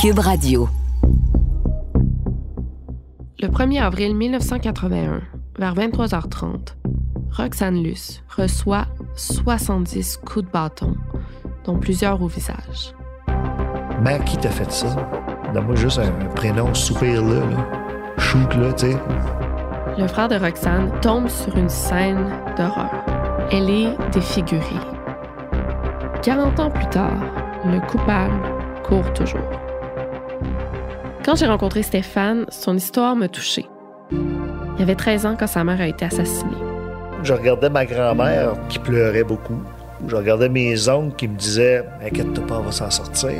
Cube Radio. Le 1er avril 1981, vers 23h30, Roxane Luce reçoit 70 coups de bâton, dont plusieurs au visage. Mère, qui t'a fait ça? Donne-moi juste un, prénom soupir là, Shoot là, tu sais. Le frère de Roxane tombe sur une scène d'horreur. Elle est défigurée. 40 ans plus tard, le coupable court toujours. Quand j'ai rencontré Stéphane, son histoire me touchait. Il avait 13 ans quand sa mère a été assassinée. Je regardais ma grand-mère qui pleurait beaucoup. Je regardais mes oncles qui me disaient Inquiète-toi pas, on va s'en sortir.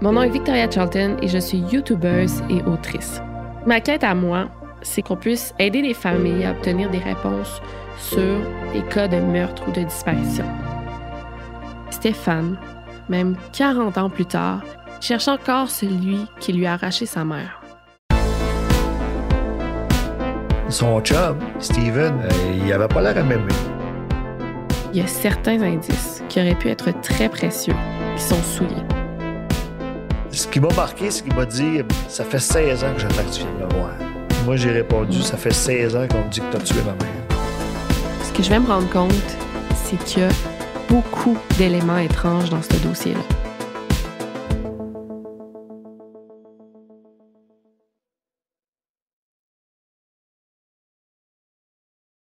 Mon nom est Victoria Charlton et je suis YouTubeuse et autrice. Ma quête à moi, c'est qu'on puisse aider les familles à obtenir des réponses sur les cas de meurtre ou de disparition. Stéphane, même 40 ans plus tard, cherche encore celui qui lui a arraché sa mère. Son chum, Steven, euh, il avait pas l'air à m'aimer. Il y a certains indices qui auraient pu être très précieux qui sont souillés. Ce qui m'a marqué, c'est qu'il m'a dit Ça fait 16 ans que j'attends que tu viennes me voir. Moi, j'ai répondu Ça fait 16 ans qu'on me dit que tu as tué ma mère. Ce que je vais me rendre compte, c'est qu'il y a beaucoup d'éléments étranges dans ce dossier-là.